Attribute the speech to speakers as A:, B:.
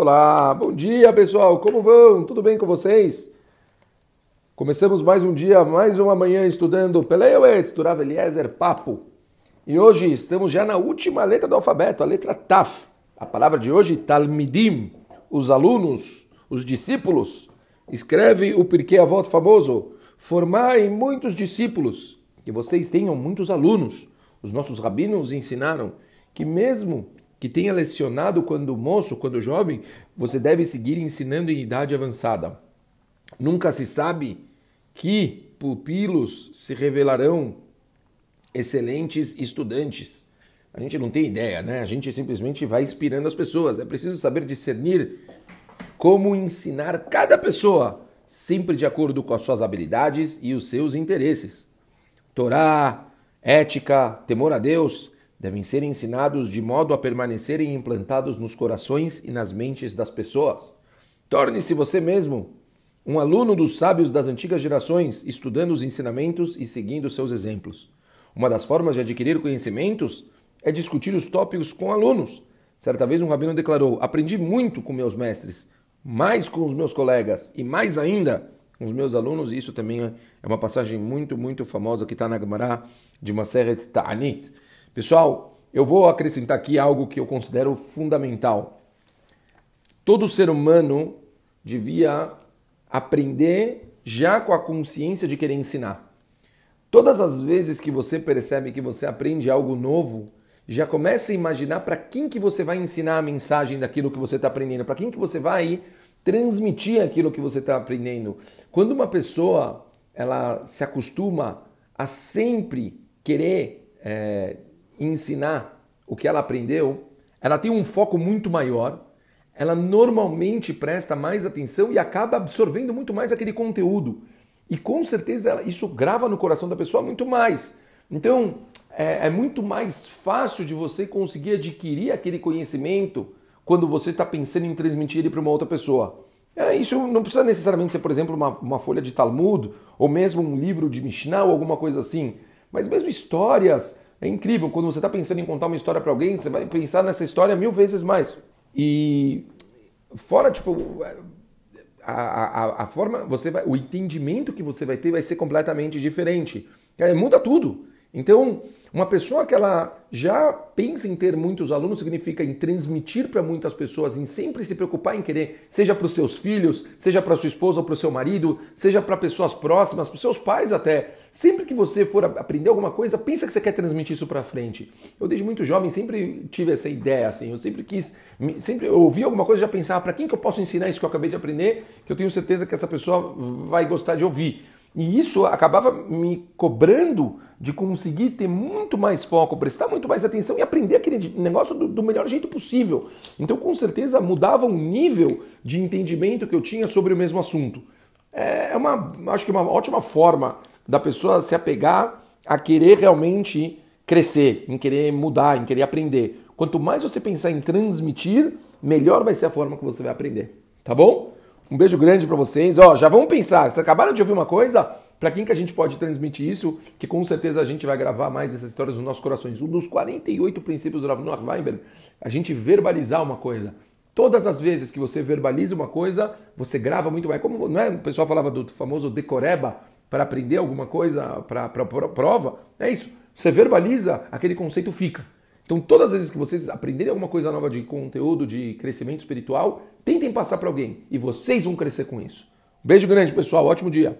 A: Olá, bom dia pessoal, como vão? Tudo bem com vocês? Começamos mais um dia, mais uma manhã estudando Peleuet, Turav Eliezer, Papo. E hoje estamos já na última letra do alfabeto, a letra Taf. A palavra de hoje, Talmidim, os alunos, os discípulos. Escreve o Pirkei Avot famoso, formai muitos discípulos, que vocês tenham muitos alunos. Os nossos rabinos ensinaram que mesmo que tenha lecionado quando moço, quando jovem, você deve seguir ensinando em idade avançada. Nunca se sabe que pupilos se revelarão excelentes estudantes. A gente não tem ideia, né? A gente simplesmente vai inspirando as pessoas. É preciso saber discernir como ensinar cada pessoa, sempre de acordo com as suas habilidades e os seus interesses. Torá, ética, temor a Deus devem ser ensinados de modo a permanecerem implantados nos corações e nas mentes das pessoas. Torne-se você mesmo um aluno dos sábios das antigas gerações, estudando os ensinamentos e seguindo seus exemplos. Uma das formas de adquirir conhecimentos é discutir os tópicos com alunos. Certa vez um rabino declarou: Aprendi muito com meus mestres, mais com os meus colegas e mais ainda com os meus alunos. E isso também é uma passagem muito, muito famosa que está na Gemara de Maseret Ta'anit. Pessoal, eu vou acrescentar aqui algo que eu considero fundamental. Todo ser humano devia aprender já com a consciência de querer ensinar. Todas as vezes que você percebe que você aprende algo novo, já comece a imaginar para quem que você vai ensinar a mensagem daquilo que você está aprendendo, para quem que você vai transmitir aquilo que você está aprendendo. Quando uma pessoa ela se acostuma a sempre querer é, ensinar o que ela aprendeu, ela tem um foco muito maior, ela normalmente presta mais atenção e acaba absorvendo muito mais aquele conteúdo. E com certeza ela, isso grava no coração da pessoa muito mais. Então é, é muito mais fácil de você conseguir adquirir aquele conhecimento quando você está pensando em transmitir ele para uma outra pessoa. É, isso não precisa necessariamente ser, por exemplo, uma, uma folha de Talmud ou mesmo um livro de Mishnah ou alguma coisa assim, mas mesmo histórias é incrível, quando você está pensando em contar uma história para alguém, você vai pensar nessa história mil vezes mais. E fora, tipo, a, a, a forma, você vai, o entendimento que você vai ter vai ser completamente diferente. É, muda tudo. Então, uma pessoa que ela já pensa em ter muitos alunos significa em transmitir para muitas pessoas, em sempre se preocupar em querer, seja para os seus filhos, seja para sua esposa ou para o seu marido, seja para pessoas próximas, para os seus pais até. Sempre que você for aprender alguma coisa, pensa que você quer transmitir isso para frente. Eu desde muito jovem sempre tive essa ideia assim, eu sempre quis, sempre ouvi alguma coisa já pensava para quem que eu posso ensinar isso que eu acabei de aprender, que eu tenho certeza que essa pessoa vai gostar de ouvir. E isso acabava me cobrando de conseguir ter muito mais foco, prestar muito mais atenção e aprender aquele negócio do, do, melhor jeito possível. Então, com certeza, mudava o nível de entendimento que eu tinha sobre o mesmo assunto. É, é uma, acho que uma ótima forma da pessoa se apegar a querer realmente crescer, em querer mudar, em querer aprender. Quanto mais você pensar em transmitir, melhor vai ser a forma que você vai aprender. Tá bom? Um beijo grande para vocês. Ó, já vamos pensar. Vocês acabaram de ouvir uma coisa? Para quem que a gente pode transmitir isso? Que com certeza a gente vai gravar mais essas histórias nos nossos corações. Um dos 48 princípios do Rav Noach Weinberg, a gente verbalizar uma coisa. Todas as vezes que você verbaliza uma coisa, você grava muito mais. Como não é? O pessoal falava do famoso decoreba para aprender alguma coisa para prova. É isso. Você verbaliza, aquele conceito fica. Então, todas as vezes que vocês aprenderem alguma coisa nova de conteúdo, de crescimento espiritual, tentem passar para alguém e vocês vão crescer com isso. Beijo grande, pessoal. Ótimo dia.